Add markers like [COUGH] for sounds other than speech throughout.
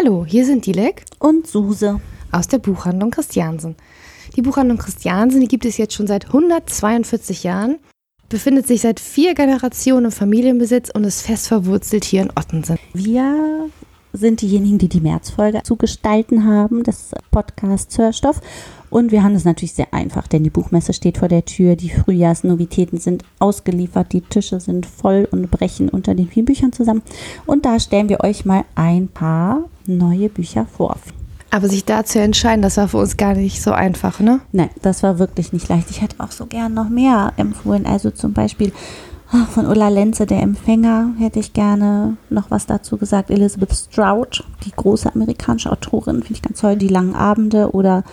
Hallo, hier sind Dilek und Suse aus der Buchhandlung Christiansen. Die Buchhandlung Christiansen, die gibt es jetzt schon seit 142 Jahren, befindet sich seit vier Generationen im Familienbesitz und ist fest verwurzelt hier in Ottensen. Wir sind diejenigen, die die Märzfolge zu gestalten haben, des Podcasts Hörstoff. Und wir haben es natürlich sehr einfach, denn die Buchmesse steht vor der Tür, die Frühjahrsnovitäten sind ausgeliefert, die Tische sind voll und brechen unter den vielen Büchern zusammen. Und da stellen wir euch mal ein paar neue Bücher vor. Aber sich da zu entscheiden, das war für uns gar nicht so einfach, ne? Nein, das war wirklich nicht leicht. Ich hätte auch so gern noch mehr empfohlen. Also zum Beispiel ach, von Ulla Lenze, der Empfänger, hätte ich gerne noch was dazu gesagt. Elizabeth Stroud, die große amerikanische Autorin, finde ich ganz toll. Die langen Abende oder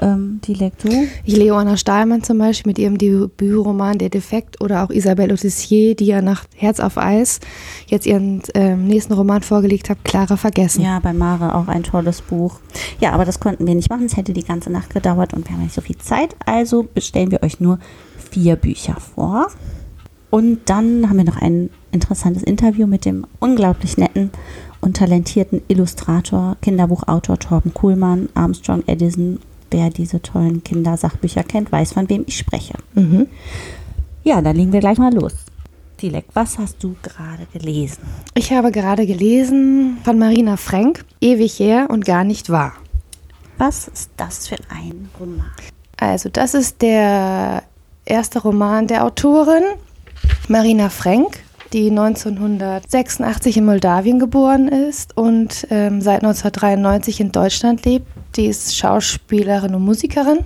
ähm, die Lektur? Ich Leona Stahlmann zum Beispiel mit ihrem Debütroman Der Defekt oder auch Isabelle Autissier, die ja nach Herz auf Eis jetzt ihren ähm, nächsten Roman vorgelegt hat, Clara Vergessen. Ja, bei Mare auch ein tolles Buch. Ja, aber das konnten wir nicht machen, es hätte die ganze Nacht gedauert und wir haben nicht so viel Zeit, also bestellen wir euch nur vier Bücher vor. Und dann haben wir noch ein interessantes Interview mit dem unglaublich netten und talentierten Illustrator, Kinderbuchautor Torben Kuhlmann, Armstrong Edison wer diese tollen Kindersachbücher kennt, weiß, von wem ich spreche. Mhm. Ja, dann legen wir gleich mal los. Dilek, was hast du gerade gelesen? Ich habe gerade gelesen von Marina Frank, Ewig her und gar nicht wahr. Was ist das für ein Roman? Also, das ist der erste Roman der Autorin Marina Frank, die 1986 in Moldawien geboren ist und ähm, seit 1993 in Deutschland lebt. Die ist Schauspielerin und Musikerin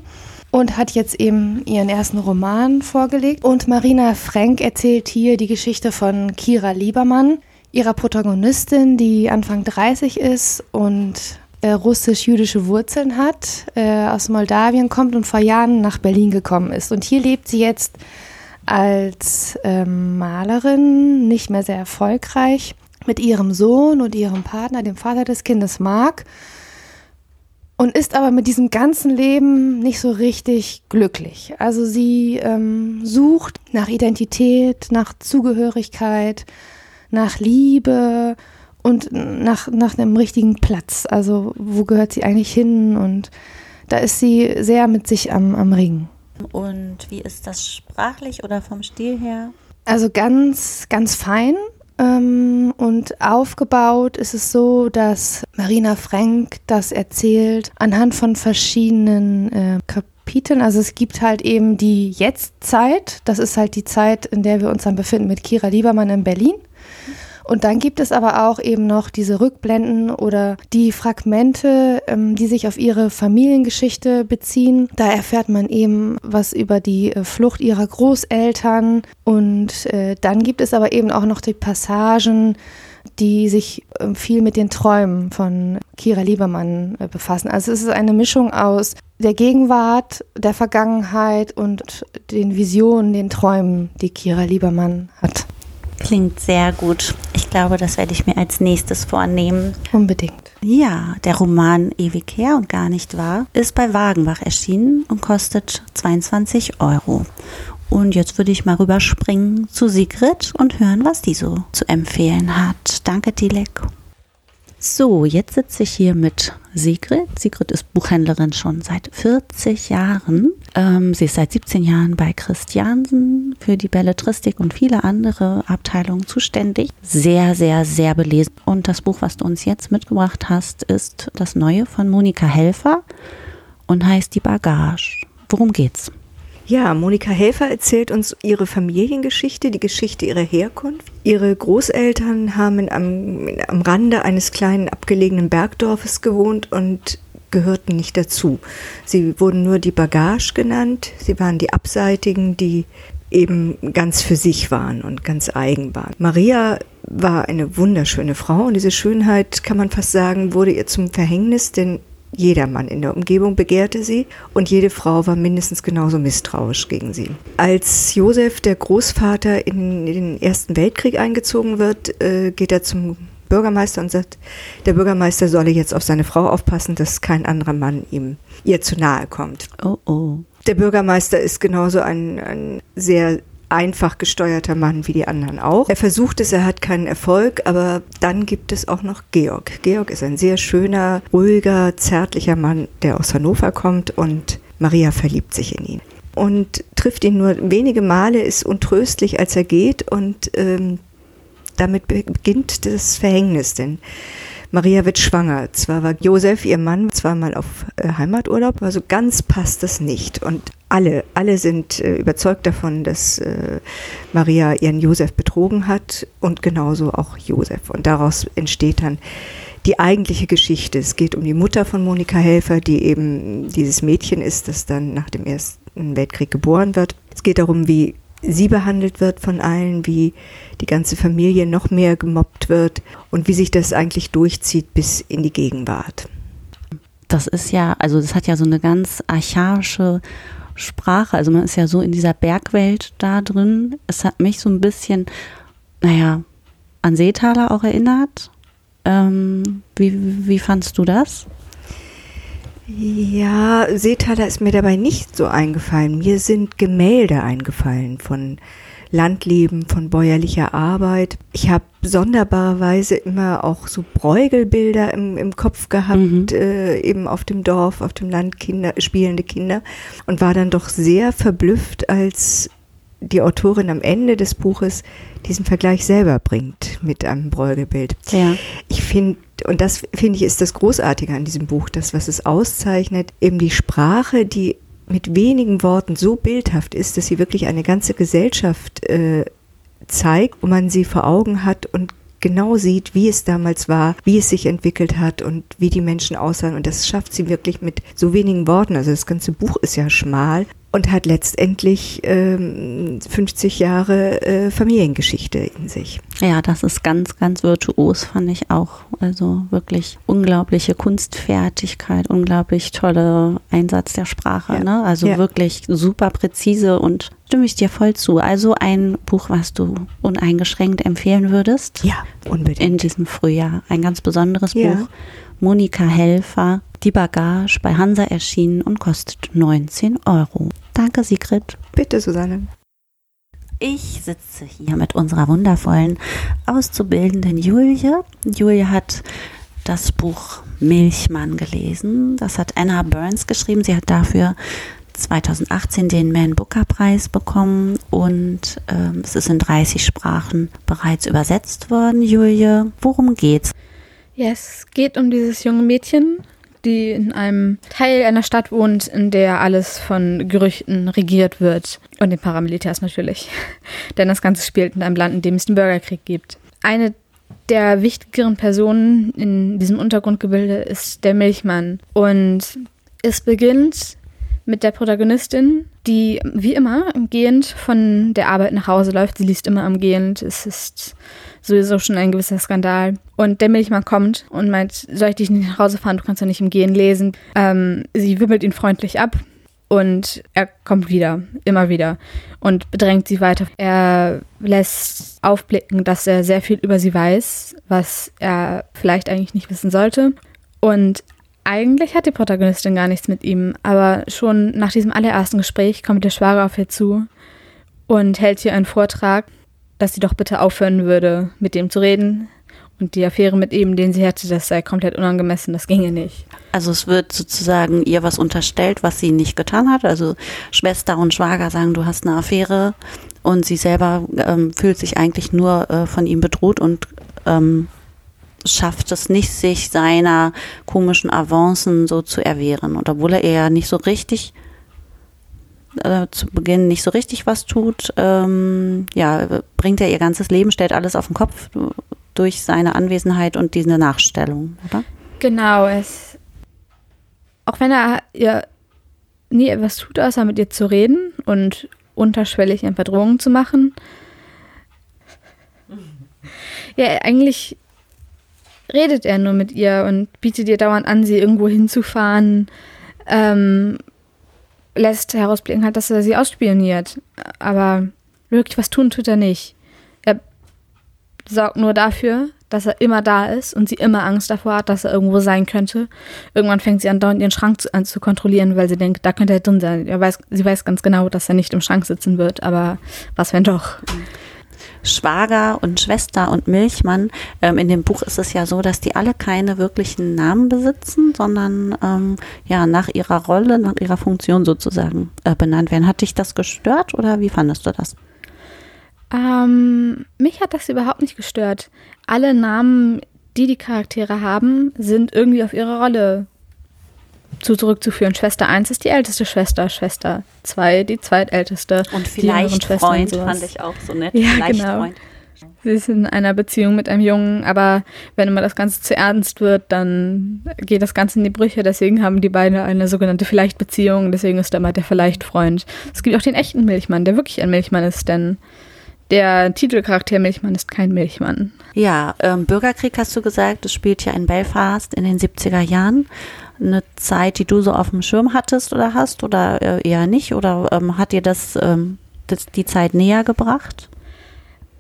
und hat jetzt eben ihren ersten Roman vorgelegt. Und Marina Frank erzählt hier die Geschichte von Kira Liebermann, ihrer Protagonistin, die Anfang 30 ist und äh, russisch-jüdische Wurzeln hat, äh, aus Moldawien kommt und vor Jahren nach Berlin gekommen ist. Und hier lebt sie jetzt als ähm, Malerin, nicht mehr sehr erfolgreich, mit ihrem Sohn und ihrem Partner, dem Vater des Kindes Mark und ist aber mit diesem ganzen Leben nicht so richtig glücklich. Also sie ähm, sucht nach Identität, nach Zugehörigkeit, nach Liebe und nach, nach einem richtigen Platz. Also wo gehört sie eigentlich hin? Und da ist sie sehr mit sich am, am Ringen. Und wie ist das sprachlich oder vom Stil her? Also ganz, ganz fein. Ähm, und aufgebaut ist es so, dass Marina Frank das erzählt anhand von verschiedenen äh, Kapiteln. Also es gibt halt eben die Jetztzeit. Das ist halt die Zeit, in der wir uns dann befinden mit Kira Liebermann in Berlin. Und dann gibt es aber auch eben noch diese Rückblenden oder die Fragmente, ähm, die sich auf ihre Familiengeschichte beziehen. Da erfährt man eben was über die äh, Flucht ihrer Großeltern. Und äh, dann gibt es aber eben auch noch die Passagen, die sich äh, viel mit den Träumen von Kira Liebermann äh, befassen. Also es ist eine Mischung aus der Gegenwart, der Vergangenheit und den Visionen, den Träumen, die Kira Liebermann hat. Klingt sehr gut. Ich glaube, das werde ich mir als nächstes vornehmen. Unbedingt. Ja, der Roman Ewig her und gar nicht wahr ist bei Wagenbach erschienen und kostet 22 Euro. Und jetzt würde ich mal rüberspringen zu Sigrid und hören, was die so zu empfehlen hat. Danke, Dilek. So, jetzt sitze ich hier mit Sigrid. Sigrid ist Buchhändlerin schon seit 40 Jahren. Ähm, sie ist seit 17 Jahren bei Christiansen für die Belletristik und viele andere Abteilungen zuständig. Sehr, sehr, sehr belesen. Und das Buch, was du uns jetzt mitgebracht hast, ist das neue von Monika Helfer und heißt Die Bagage. Worum geht's? Ja, Monika Helfer erzählt uns ihre Familiengeschichte, die Geschichte ihrer Herkunft. Ihre Großeltern haben am, am Rande eines kleinen abgelegenen Bergdorfes gewohnt und gehörten nicht dazu. Sie wurden nur die Bagage genannt. Sie waren die Abseitigen, die eben ganz für sich waren und ganz eigen waren. Maria war eine wunderschöne Frau und diese Schönheit, kann man fast sagen, wurde ihr zum Verhängnis, denn jeder Mann in der Umgebung begehrte sie und jede Frau war mindestens genauso misstrauisch gegen sie. Als Josef, der Großvater, in den Ersten Weltkrieg eingezogen wird, äh, geht er zum Bürgermeister und sagt, der Bürgermeister solle jetzt auf seine Frau aufpassen, dass kein anderer Mann ihm ihr zu nahe kommt. Oh oh. Der Bürgermeister ist genauso ein, ein sehr einfach gesteuerter Mann wie die anderen auch. Er versucht es, er hat keinen Erfolg, aber dann gibt es auch noch Georg. Georg ist ein sehr schöner, ruhiger, zärtlicher Mann, der aus Hannover kommt und Maria verliebt sich in ihn. Und trifft ihn nur wenige Male, ist untröstlich, als er geht und ähm, damit beginnt das Verhängnis, denn Maria wird schwanger. Zwar war Josef, ihr Mann, zweimal auf äh, Heimaturlaub, aber so ganz passt das nicht. Und alle, alle sind äh, überzeugt davon, dass äh, Maria ihren Josef betrogen hat und genauso auch Josef. Und daraus entsteht dann die eigentliche Geschichte. Es geht um die Mutter von Monika Helfer, die eben dieses Mädchen ist, das dann nach dem Ersten Weltkrieg geboren wird. Es geht darum, wie sie behandelt wird von allen, wie die ganze Familie noch mehr gemobbt wird und wie sich das eigentlich durchzieht bis in die Gegenwart. Das ist ja, also das hat ja so eine ganz archaische Sprache. Also man ist ja so in dieser Bergwelt da drin. Es hat mich so ein bisschen, naja, an Seetaler auch erinnert. Ähm, wie, wie fandst du das? Ja, Seetaler ist mir dabei nicht so eingefallen. Mir sind Gemälde eingefallen von Landleben, von bäuerlicher Arbeit. Ich habe sonderbarerweise immer auch so Bräugelbilder im, im Kopf gehabt, mhm. äh, eben auf dem Dorf, auf dem Land Kinder, spielende Kinder und war dann doch sehr verblüfft, als die Autorin am Ende des Buches diesen Vergleich selber bringt mit einem Bräugelbild. Ja. Ich finde, und das finde ich ist das Großartige an diesem Buch, das, was es auszeichnet, eben die Sprache, die mit wenigen Worten so bildhaft ist, dass sie wirklich eine ganze Gesellschaft äh, zeigt, wo man sie vor Augen hat und genau sieht, wie es damals war, wie es sich entwickelt hat und wie die Menschen aussahen. Und das schafft sie wirklich mit so wenigen Worten. Also das ganze Buch ist ja schmal, und hat letztendlich ähm, 50 Jahre äh, Familiengeschichte in sich. Ja, das ist ganz, ganz virtuos, fand ich auch. Also wirklich unglaubliche Kunstfertigkeit, unglaublich tolle Einsatz der Sprache. Ja. Ne? Also ja. wirklich super präzise und stimme ich dir voll zu. Also ein Buch, was du uneingeschränkt empfehlen würdest. Ja, unbedingt. In diesem Frühjahr. Ein ganz besonderes ja. Buch. Monika Helfer, Die Bagage bei Hansa erschienen und kostet 19 Euro. Danke, Sigrid. Bitte, Susanne. Ich sitze hier mit unserer wundervollen Auszubildenden Julie. Julie hat das Buch Milchmann gelesen. Das hat Anna Burns geschrieben. Sie hat dafür 2018 den Man Booker Preis bekommen und ähm, es ist in 30 Sprachen bereits übersetzt worden. Julie, worum geht's? Ja, es geht um dieses junge Mädchen, die in einem Teil einer Stadt wohnt, in der alles von Gerüchten regiert wird. Und den Paramilitärs natürlich. [LAUGHS] Denn das Ganze spielt in einem Land, in dem es den Bürgerkrieg gibt. Eine der wichtigeren Personen in diesem Untergrundgebilde ist der Milchmann. Und es beginnt mit der Protagonistin, die wie immer gehend von der Arbeit nach Hause läuft. Sie liest immer am Gehend. Es ist sowieso schon ein gewisser Skandal. Und der Milchmann kommt und meint, soll ich dich nicht nach Hause fahren? Du kannst ja nicht im Gehen lesen. Ähm, sie wimmelt ihn freundlich ab. Und er kommt wieder, immer wieder und bedrängt sie weiter. Er lässt aufblicken, dass er sehr viel über sie weiß, was er vielleicht eigentlich nicht wissen sollte. Und eigentlich hat die Protagonistin gar nichts mit ihm, aber schon nach diesem allerersten Gespräch kommt der Schwager auf ihr zu und hält hier einen Vortrag, dass sie doch bitte aufhören würde, mit dem zu reden. Und die Affäre mit ihm, den sie hatte, das sei komplett unangemessen, das ginge nicht. Also es wird sozusagen ihr was unterstellt, was sie nicht getan hat. Also Schwester und Schwager sagen, du hast eine Affäre und sie selber ähm, fühlt sich eigentlich nur äh, von ihm bedroht und ähm, schafft es nicht, sich seiner komischen Avancen so zu erwehren. Und obwohl er ja nicht so richtig äh, zu Beginn nicht so richtig was tut, ähm, ja, bringt er ihr ganzes Leben, stellt alles auf den Kopf durch seine Anwesenheit und diese Nachstellung, oder? Genau, es auch wenn er ihr nie etwas tut, außer mit ihr zu reden und unterschwellig in Verdrohung zu machen. Ja, eigentlich redet er nur mit ihr und bietet ihr dauernd an, sie irgendwo hinzufahren. Ähm, lässt herausblicken hat, dass er sie ausspioniert. Aber wirklich was tun tut er nicht. Er sorgt nur dafür, dass er immer da ist und sie immer Angst davor hat, dass er irgendwo sein könnte. Irgendwann fängt sie an, dauernd ihren Schrank zu, an zu kontrollieren, weil sie denkt, da könnte er drin sein. Er weiß, sie weiß ganz genau, dass er nicht im Schrank sitzen wird, aber was wenn doch? Schwager und Schwester und Milchmann. Ähm, in dem Buch ist es ja so, dass die alle keine wirklichen Namen besitzen, sondern ähm, ja nach ihrer Rolle, nach ihrer Funktion sozusagen äh, benannt werden. Hat dich das gestört oder wie fandest du das? Ähm, mich hat das überhaupt nicht gestört. Alle Namen, die die Charaktere haben, sind irgendwie auf ihre Rolle zu zurückzuführen. Schwester 1 ist die älteste Schwester, Schwester 2 die zweitälteste. Und vielleicht Freund fand ich auch so nett. Ja, vielleicht genau. Freund. Sie ist in einer Beziehung mit einem Jungen, aber wenn immer das Ganze zu ernst wird, dann geht das Ganze in die Brüche. Deswegen haben die beiden eine sogenannte Vielleicht-Beziehung. Deswegen ist er immer der Vielleicht-Freund. Es gibt auch den echten Milchmann, der wirklich ein Milchmann ist, denn der Titelcharakter Milchmann ist kein Milchmann. Ja, ähm, Bürgerkrieg hast du gesagt, das spielt ja in Belfast in den 70er Jahren eine Zeit, die du so auf dem Schirm hattest oder hast oder äh, eher nicht? Oder ähm, hat dir das, ähm, das, die Zeit näher gebracht?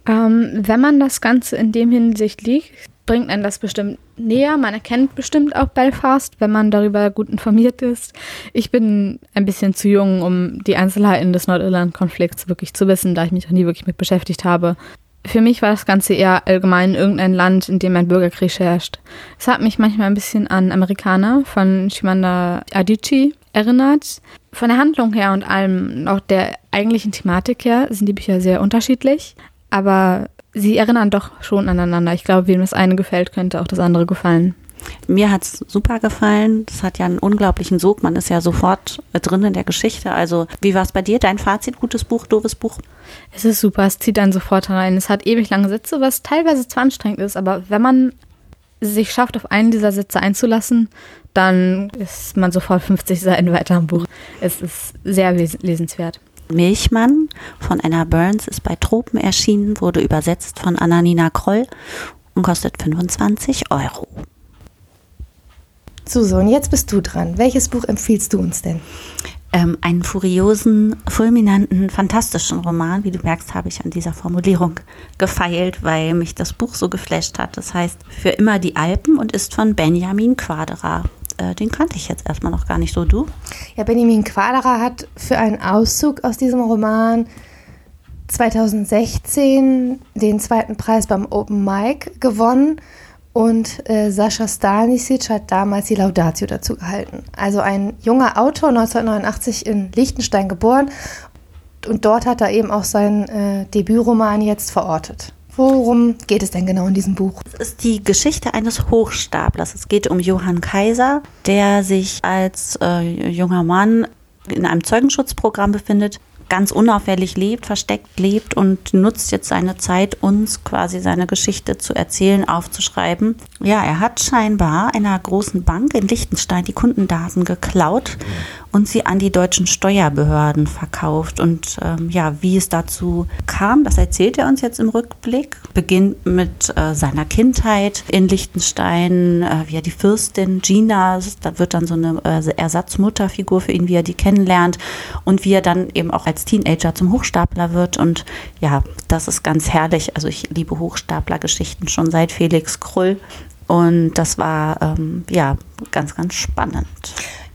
Ähm, wenn man das Ganze in dem Hinsicht liegt, bringt einen das bestimmt näher. Man erkennt bestimmt auch Belfast, wenn man darüber gut informiert ist. Ich bin ein bisschen zu jung, um die Einzelheiten des Nordirland-Konflikts wirklich zu wissen, da ich mich auch nie wirklich mit beschäftigt habe. Für mich war das Ganze eher allgemein irgendein Land, in dem ein Bürgerkrieg herrscht. Es hat mich manchmal ein bisschen an Amerikaner von Shimanda Adichie erinnert. Von der Handlung her und allem, auch der eigentlichen Thematik her, sind die Bücher sehr unterschiedlich. Aber sie erinnern doch schon aneinander. Ich glaube, wem das eine gefällt, könnte auch das andere gefallen. Mir hat es super gefallen. Das hat ja einen unglaublichen Sog. Man ist ja sofort drin in der Geschichte. Also, wie war es bei dir? Dein Fazit? Gutes Buch, doofes Buch? Es ist super. Es zieht dann sofort rein. Es hat ewig lange Sitze, was teilweise zwar anstrengend ist, aber wenn man sich schafft, auf einen dieser Sitze einzulassen, dann ist man sofort 50 Seiten weiter am Buch. Es ist sehr lesenswert. Milchmann von Anna Burns ist bei Tropen erschienen, wurde übersetzt von Annanina Kroll und kostet 25 Euro. Suso, und jetzt bist du dran. Welches Buch empfiehlst du uns denn? Ähm, einen furiosen, fulminanten, fantastischen Roman. Wie du merkst, habe ich an dieser Formulierung gefeilt, weil mich das Buch so geflasht hat. Das heißt Für immer die Alpen und ist von Benjamin Quadra. Äh, den kannte ich jetzt erstmal noch gar nicht so. Du? Ja, Benjamin Quadra hat für einen Auszug aus diesem Roman 2016 den zweiten Preis beim Open Mic gewonnen und äh, Sascha Stanisic hat damals die Laudatio dazu gehalten. Also ein junger Autor, 1989 in Liechtenstein geboren. Und dort hat er eben auch seinen äh, Debütroman jetzt verortet. Worum geht es denn genau in diesem Buch? Es ist die Geschichte eines Hochstaplers. Es geht um Johann Kaiser, der sich als äh, junger Mann in einem Zeugenschutzprogramm befindet, ganz unauffällig lebt, versteckt lebt und nutzt jetzt seine Zeit, uns quasi seine Geschichte zu erzählen, aufzuschreiben. Ja, er hat scheinbar einer großen Bank in Liechtenstein die Kundendaten geklaut und sie an die deutschen Steuerbehörden verkauft. Und ähm, ja, wie es dazu kam, das erzählt er uns jetzt im Rückblick. Beginnt mit äh, seiner Kindheit in Liechtenstein, äh, wie er die Fürstin Gina, da wird dann so eine äh, Ersatzmutterfigur für ihn, wie er die kennenlernt und wie er dann eben auch als Teenager zum Hochstapler wird. Und ja, das ist ganz herrlich. Also ich liebe Hochstaplergeschichten schon seit Felix Krull. Und das war ähm, ja ganz, ganz spannend.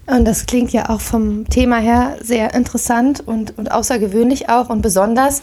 Und das klingt ja auch vom Thema her sehr interessant und, und außergewöhnlich auch und besonders.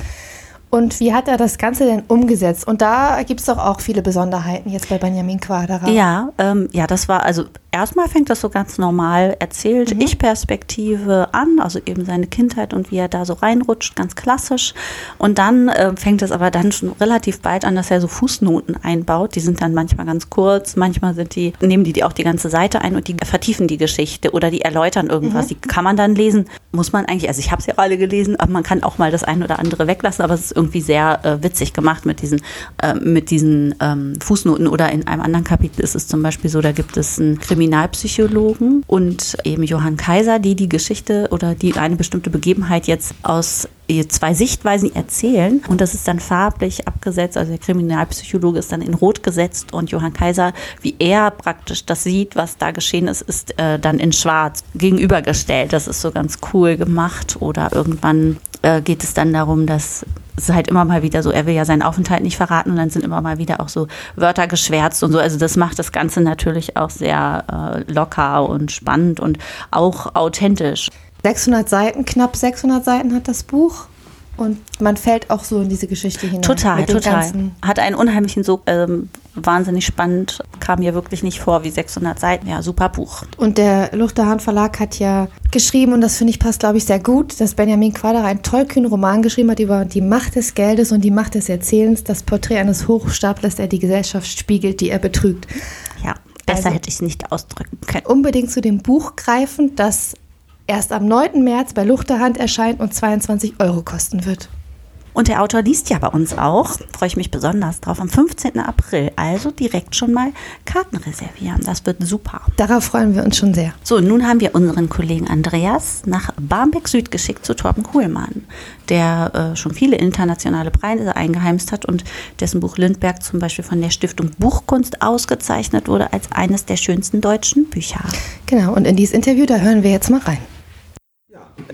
Und wie hat er das Ganze denn umgesetzt? Und da gibt es doch auch viele Besonderheiten jetzt bei Benjamin Quaderer. Ja, ähm, ja, das war also erstmal fängt das so ganz normal erzählt, mhm. Ich-Perspektive an, also eben seine Kindheit und wie er da so reinrutscht, ganz klassisch. Und dann äh, fängt es aber dann schon relativ bald an, dass er so Fußnoten einbaut. Die sind dann manchmal ganz kurz, manchmal sind die, nehmen die, die auch die ganze Seite ein und die vertiefen die Geschichte oder die erläutern irgendwas. Mhm. Die kann man dann lesen. Muss man eigentlich, also ich habe es ja alle gelesen, aber man kann auch mal das eine oder andere weglassen, aber es ist irgendwie sehr äh, witzig gemacht mit diesen, äh, mit diesen ähm, Fußnoten. Oder in einem anderen Kapitel ist es zum Beispiel so, da gibt es ein Krimi Kriminalpsychologen und eben Johann Kaiser, die die Geschichte oder die eine bestimmte Begebenheit jetzt aus zwei Sichtweisen erzählen und das ist dann farblich abgesetzt. Also der Kriminalpsychologe ist dann in Rot gesetzt und Johann Kaiser, wie er praktisch das sieht, was da geschehen ist, ist äh, dann in Schwarz gegenübergestellt. Das ist so ganz cool gemacht. Oder irgendwann äh, geht es dann darum, dass es halt immer mal wieder so, er will ja seinen Aufenthalt nicht verraten und dann sind immer mal wieder auch so Wörter geschwärzt und so. Also das macht das Ganze natürlich auch sehr äh, locker und spannend und auch authentisch. 600 Seiten, knapp 600 Seiten hat das Buch. Und man fällt auch so in diese Geschichte hinein. Total, total. Hat einen unheimlichen, so ähm, wahnsinnig spannend, kam mir wirklich nicht vor wie 600 Seiten. Ja, super Buch. Und der Luchterhahn Verlag hat ja geschrieben, und das finde ich passt, glaube ich, sehr gut, dass Benjamin Quaderer einen tollkühnen Roman geschrieben hat über die Macht des Geldes und die Macht des Erzählens, das Porträt eines Hochstaplers, der die Gesellschaft spiegelt, die er betrügt. Ja, besser also, hätte ich es nicht ausdrücken können. Unbedingt zu dem Buch greifen, das erst am 9. März bei Luchterhand erscheint und 22 Euro kosten wird. Und der Autor liest ja bei uns auch, freue ich mich besonders drauf, am 15. April. Also direkt schon mal Karten reservieren. Das wird super. Darauf freuen wir uns schon sehr. So, nun haben wir unseren Kollegen Andreas nach Barmbek Süd geschickt zu Torben Kuhlmann, der äh, schon viele internationale Preise eingeheimst hat und dessen Buch Lindberg zum Beispiel von der Stiftung Buchkunst ausgezeichnet wurde als eines der schönsten deutschen Bücher. Genau, und in dieses Interview, da hören wir jetzt mal rein.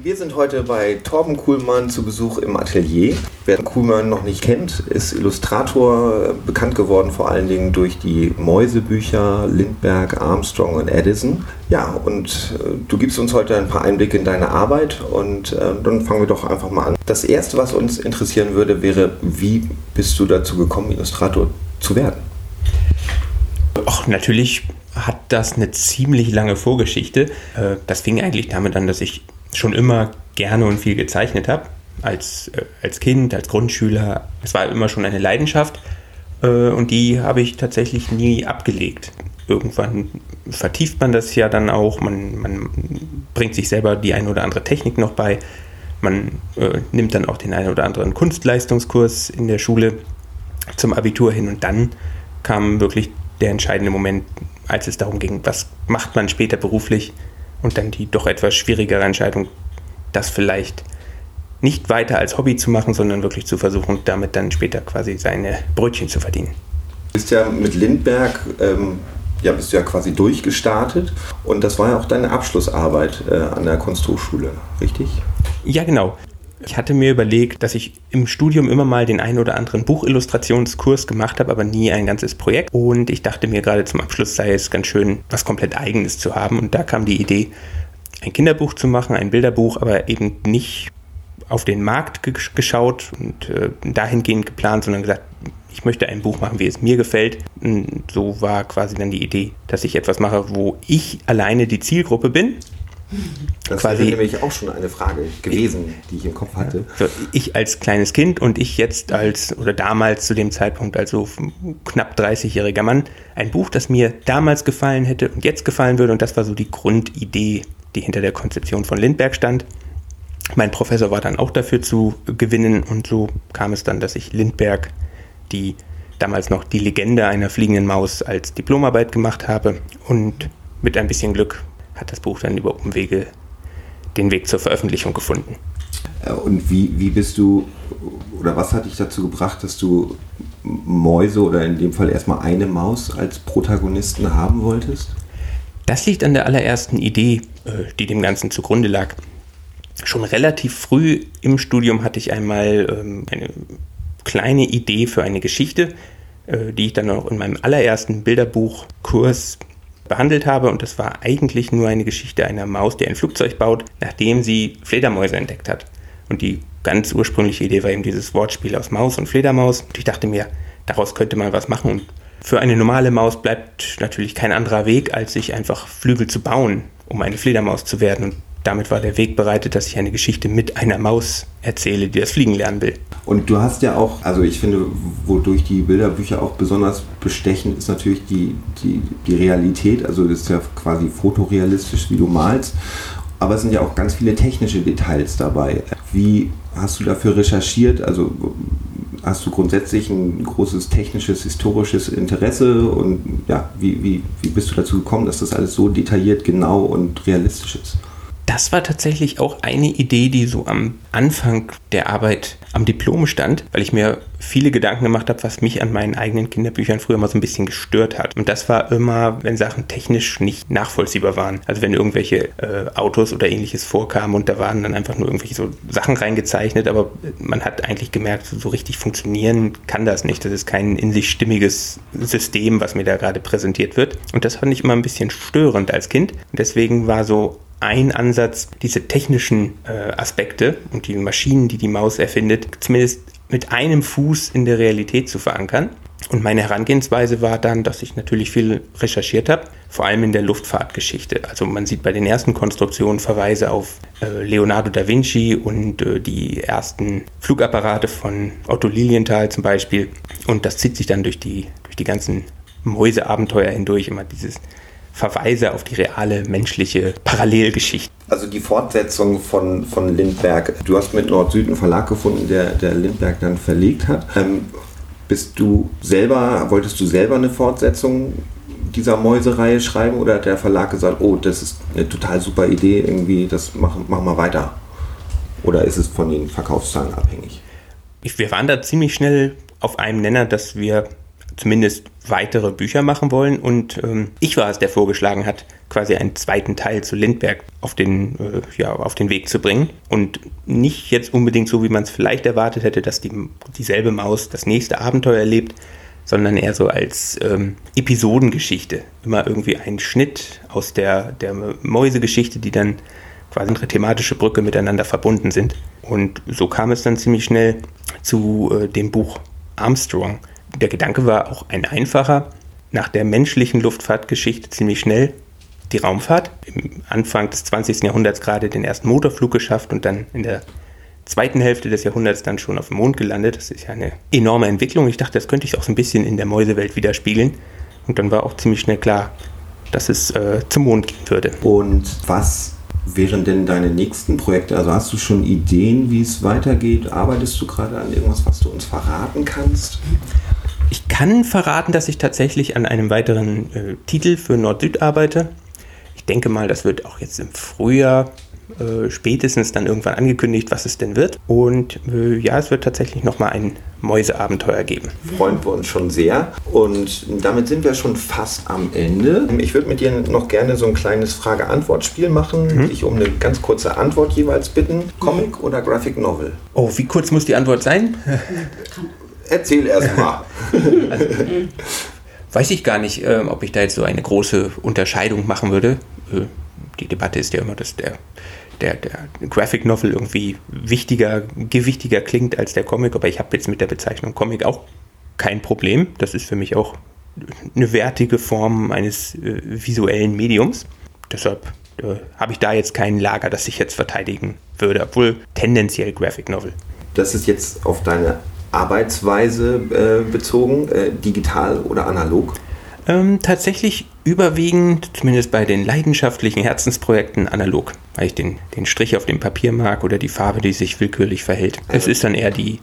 Wir sind heute bei Torben Kuhlmann zu Besuch im Atelier. Wer Kuhlmann noch nicht kennt, ist Illustrator, bekannt geworden vor allen Dingen durch die Mäusebücher Lindbergh, Armstrong und Edison. Ja, und äh, du gibst uns heute ein paar Einblicke in deine Arbeit und äh, dann fangen wir doch einfach mal an. Das Erste, was uns interessieren würde, wäre, wie bist du dazu gekommen, Illustrator zu werden? Ach, natürlich hat das eine ziemlich lange Vorgeschichte. Äh, das fing eigentlich damit an, dass ich schon immer gerne und viel gezeichnet habe. Als, äh, als Kind, als Grundschüler. Es war immer schon eine Leidenschaft äh, und die habe ich tatsächlich nie abgelegt. Irgendwann vertieft man das ja dann auch, man, man bringt sich selber die eine oder andere Technik noch bei, man äh, nimmt dann auch den einen oder anderen Kunstleistungskurs in der Schule zum Abitur hin und dann kam wirklich der entscheidende Moment, als es darum ging, was macht man später beruflich und dann die doch etwas schwierigere Entscheidung, das vielleicht nicht weiter als Hobby zu machen, sondern wirklich zu versuchen, damit dann später quasi seine Brötchen zu verdienen. Du bist ja mit Lindberg, ähm, ja, bist du ja quasi durchgestartet und das war ja auch deine Abschlussarbeit äh, an der Kunsthochschule, richtig? Ja, genau. Ich hatte mir überlegt, dass ich im Studium immer mal den einen oder anderen Buchillustrationskurs gemacht habe, aber nie ein ganzes Projekt. Und ich dachte mir gerade zum Abschluss sei es ganz schön, was komplett eigenes zu haben. Und da kam die Idee, ein Kinderbuch zu machen, ein Bilderbuch, aber eben nicht auf den Markt geschaut und äh, dahingehend geplant, sondern gesagt, ich möchte ein Buch machen, wie es mir gefällt. Und so war quasi dann die Idee, dass ich etwas mache, wo ich alleine die Zielgruppe bin das quasi, wäre nämlich auch schon eine Frage gewesen, die ich im Kopf hatte. So, ich als kleines Kind und ich jetzt als, oder damals zu dem Zeitpunkt als so knapp 30-jähriger Mann, ein Buch, das mir damals gefallen hätte und jetzt gefallen würde. Und das war so die Grundidee, die hinter der Konzeption von Lindbergh stand. Mein Professor war dann auch dafür zu gewinnen und so kam es dann, dass ich Lindbergh, die damals noch die Legende einer fliegenden Maus als Diplomarbeit gemacht habe und mit ein bisschen Glück hat das Buch dann über Umwege den Weg zur Veröffentlichung gefunden. Äh, und wie, wie bist du, oder was hat dich dazu gebracht, dass du Mäuse oder in dem Fall erstmal eine Maus als Protagonisten haben wolltest? Das liegt an der allerersten Idee, äh, die dem Ganzen zugrunde lag. Schon relativ früh im Studium hatte ich einmal ähm, eine kleine Idee für eine Geschichte, äh, die ich dann auch in meinem allerersten Bilderbuchkurs behandelt habe. Und das war eigentlich nur eine Geschichte einer Maus, die ein Flugzeug baut, nachdem sie Fledermäuse entdeckt hat. Und die ganz ursprüngliche Idee war eben dieses Wortspiel aus Maus und Fledermaus. Und ich dachte mir, daraus könnte man was machen. Und für eine normale Maus bleibt natürlich kein anderer Weg, als sich einfach Flügel zu bauen, um eine Fledermaus zu werden. Und damit war der Weg bereitet, dass ich eine Geschichte mit einer Maus erzähle, die das Fliegen lernen will. Und du hast ja auch, also ich finde, wodurch die Bilderbücher auch besonders bestechen, ist natürlich die, die, die Realität. Also das ist ja quasi fotorealistisch, wie du malst. Aber es sind ja auch ganz viele technische Details dabei. Wie hast du dafür recherchiert? Also hast du grundsätzlich ein großes technisches, historisches Interesse und ja, wie, wie, wie bist du dazu gekommen, dass das alles so detailliert, genau und realistisch ist? Das war tatsächlich auch eine Idee, die so am Anfang der Arbeit am Diplom stand, weil ich mir viele Gedanken gemacht habe, was mich an meinen eigenen Kinderbüchern früher mal so ein bisschen gestört hat. Und das war immer, wenn Sachen technisch nicht nachvollziehbar waren. Also wenn irgendwelche äh, Autos oder ähnliches vorkamen und da waren dann einfach nur irgendwelche so Sachen reingezeichnet, aber man hat eigentlich gemerkt, so richtig funktionieren kann das nicht. Das ist kein in sich stimmiges System, was mir da gerade präsentiert wird. Und das fand ich immer ein bisschen störend als Kind. Und deswegen war so ein Ansatz, diese technischen äh, Aspekte und die Maschinen, die die Maus erfindet, zumindest mit einem Fuß in der Realität zu verankern. Und meine Herangehensweise war dann, dass ich natürlich viel recherchiert habe, vor allem in der Luftfahrtgeschichte. Also man sieht bei den ersten Konstruktionen Verweise auf äh, Leonardo da Vinci und äh, die ersten Flugapparate von Otto Lilienthal zum Beispiel. Und das zieht sich dann durch die, durch die ganzen Mäuseabenteuer hindurch, immer dieses Verweise auf die reale menschliche Parallelgeschichte. Also die Fortsetzung von, von Lindberg. Du hast mit Nord-Süd einen Verlag gefunden, der, der Lindberg dann verlegt hat. Ähm, bist du selber, wolltest du selber eine Fortsetzung dieser Mäusereihe schreiben oder hat der Verlag gesagt, oh, das ist eine total super Idee, irgendwie, das machen mach wir weiter? Oder ist es von den Verkaufszahlen abhängig? Wir waren da ziemlich schnell auf einem Nenner, dass wir zumindest weitere Bücher machen wollen. Und ähm, ich war es, der vorgeschlagen hat, quasi einen zweiten Teil zu Lindbergh auf den, äh, ja, auf den Weg zu bringen. Und nicht jetzt unbedingt so, wie man es vielleicht erwartet hätte, dass die, dieselbe Maus das nächste Abenteuer erlebt, sondern eher so als ähm, Episodengeschichte. Immer irgendwie ein Schnitt aus der, der Mäusegeschichte, die dann quasi eine thematische Brücke miteinander verbunden sind. Und so kam es dann ziemlich schnell zu äh, dem Buch Armstrong, der Gedanke war auch ein einfacher. Nach der menschlichen Luftfahrtgeschichte ziemlich schnell die Raumfahrt. Im Anfang des 20. Jahrhunderts gerade den ersten Motorflug geschafft und dann in der zweiten Hälfte des Jahrhunderts dann schon auf dem Mond gelandet. Das ist ja eine enorme Entwicklung. Ich dachte, das könnte ich auch so ein bisschen in der Mäusewelt widerspiegeln. Und dann war auch ziemlich schnell klar, dass es äh, zum Mond gehen würde. Und was wären denn deine nächsten Projekte? Also hast du schon Ideen, wie es weitergeht? Arbeitest du gerade an irgendwas, was du uns verraten kannst? Ich kann verraten, dass ich tatsächlich an einem weiteren äh, Titel für Nord-Süd arbeite. Ich denke mal, das wird auch jetzt im Frühjahr äh, spätestens dann irgendwann angekündigt, was es denn wird. Und äh, ja, es wird tatsächlich nochmal ein Mäuseabenteuer geben. Freuen wir uns schon sehr. Und damit sind wir schon fast am Ende. Ich würde mit dir noch gerne so ein kleines Frage-Antwort-Spiel machen, mhm. dich um eine ganz kurze Antwort jeweils bitten. Comic oder Graphic Novel? Oh, wie kurz muss die Antwort sein? Erzähl erst [LAUGHS] mal. also, weiß ich gar nicht, äh, ob ich da jetzt so eine große Unterscheidung machen würde. Äh, die Debatte ist ja immer, dass der, der, der Graphic Novel irgendwie wichtiger, gewichtiger klingt als der Comic, aber ich habe jetzt mit der Bezeichnung Comic auch kein Problem. Das ist für mich auch eine wertige Form eines äh, visuellen Mediums. Deshalb äh, habe ich da jetzt kein Lager, das ich jetzt verteidigen würde, obwohl tendenziell Graphic Novel. Das ist jetzt auf deine Arbeitsweise äh, bezogen, äh, digital oder analog? Ähm, tatsächlich überwiegend, zumindest bei den leidenschaftlichen Herzensprojekten, analog, weil ich den, den Strich auf dem Papier mag oder die Farbe, die sich willkürlich verhält. Es ist dann eher die,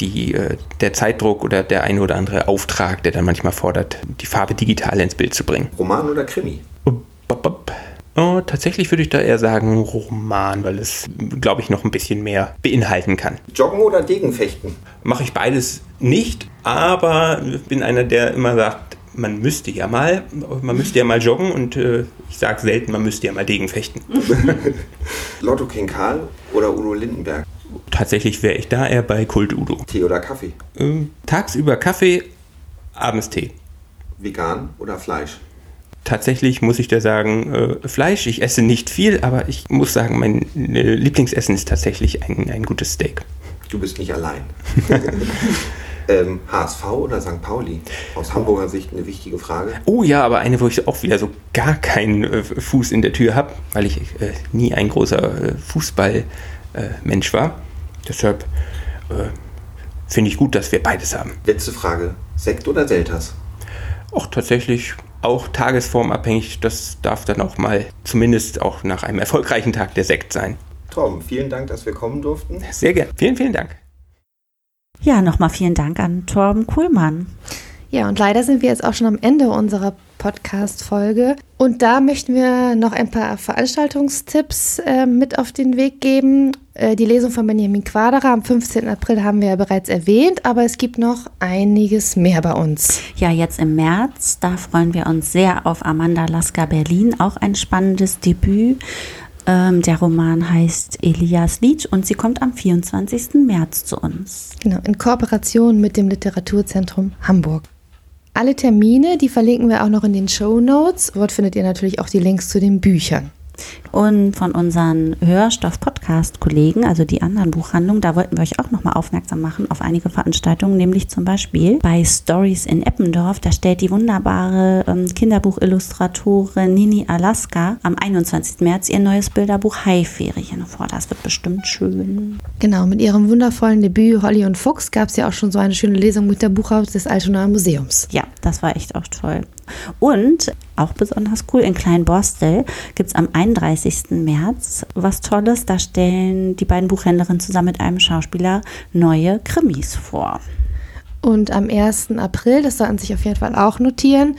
die, äh, der Zeitdruck oder der eine oder andere Auftrag, der dann manchmal fordert, die Farbe digital ins Bild zu bringen. Roman oder Krimi? Bop, bop. Oh, tatsächlich würde ich da eher sagen Roman, weil es, glaube ich, noch ein bisschen mehr beinhalten kann. Joggen oder Degenfechten? Mache ich beides nicht, aber bin einer, der immer sagt, man müsste ja mal, man müsste ja mal joggen und äh, ich sage selten, man müsste ja mal Degenfechten. [LAUGHS] Lotto King Karl oder Udo Lindenberg? Tatsächlich wäre ich da eher bei Kult Udo. Tee oder Kaffee? Äh, tagsüber Kaffee, abends Tee. Vegan oder Fleisch? Tatsächlich muss ich da sagen, äh, Fleisch, ich esse nicht viel, aber ich muss sagen, mein äh, Lieblingsessen ist tatsächlich ein, ein gutes Steak. Du bist nicht allein. [LAUGHS] ähm, HSV oder St. Pauli? Aus Hamburger Sicht eine wichtige Frage. Oh ja, aber eine, wo ich auch wieder so gar keinen äh, Fuß in der Tür habe, weil ich äh, nie ein großer äh, Fußballmensch war. Deshalb äh, finde ich gut, dass wir beides haben. Letzte Frage. Sekt oder Selters? Auch tatsächlich auch tagesformabhängig. Das darf dann auch mal zumindest auch nach einem erfolgreichen Tag der Sekt sein. Tom, vielen Dank, dass wir kommen durften. Sehr gerne. Vielen, vielen Dank. Ja, nochmal vielen Dank an Torben Kuhlmann. Ja, und leider sind wir jetzt auch schon am Ende unserer Podcast-Folge. Und da möchten wir noch ein paar Veranstaltungstipps äh, mit auf den Weg geben. Äh, die Lesung von Benjamin Quaderer am 15. April haben wir ja bereits erwähnt, aber es gibt noch einiges mehr bei uns. Ja, jetzt im März, da freuen wir uns sehr auf Amanda Lasker Berlin, auch ein spannendes Debüt. Ähm, der Roman heißt Elias Lied und sie kommt am 24. März zu uns. Genau, in Kooperation mit dem Literaturzentrum Hamburg. Alle Termine, die verlinken wir auch noch in den Show Notes. Dort findet ihr natürlich auch die Links zu den Büchern. Und von unseren Hörstoff-Podcast-Kollegen, also die anderen Buchhandlungen, da wollten wir euch auch nochmal aufmerksam machen auf einige Veranstaltungen, nämlich zum Beispiel bei Stories in Eppendorf. Da stellt die wunderbare ähm, Kinderbuchillustratorin Nini Alaska am 21. März ihr neues Bilderbuch Haiferien vor. Das wird bestimmt schön. Genau, mit ihrem wundervollen Debüt Holly und Fuchs gab es ja auch schon so eine schöne Lesung mit der Buchhaus des Altonaer Museums. Ja, das war echt auch toll. Und auch besonders cool, in Kleinborstel gibt es am 31. März was Tolles. Da stellen die beiden Buchhändlerinnen zusammen mit einem Schauspieler neue Krimis vor. Und am 1. April, das sollten sich auf jeden Fall auch notieren,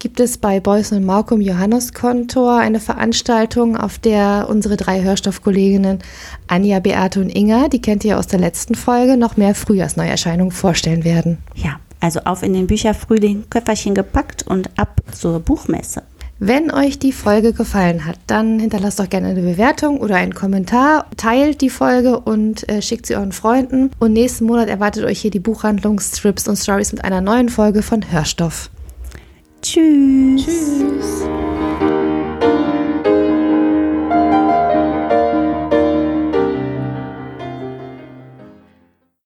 gibt es bei Beuys und Mauck im Johanneskontor eine Veranstaltung, auf der unsere drei Hörstoffkolleginnen Anja, Beate und Inga, die kennt ihr aus der letzten Folge, noch mehr Frühjahrsneuerscheinungen vorstellen werden. Ja, also auf in den Bücherfrühling, Köfferchen gepackt und ab zur Buchmesse. Wenn euch die Folge gefallen hat, dann hinterlasst doch gerne eine Bewertung oder einen Kommentar, teilt die Folge und äh, schickt sie euren Freunden. Und nächsten Monat erwartet euch hier die Buchhandlung Strips und Stories mit einer neuen Folge von Hörstoff. Tschüss. Tschüss.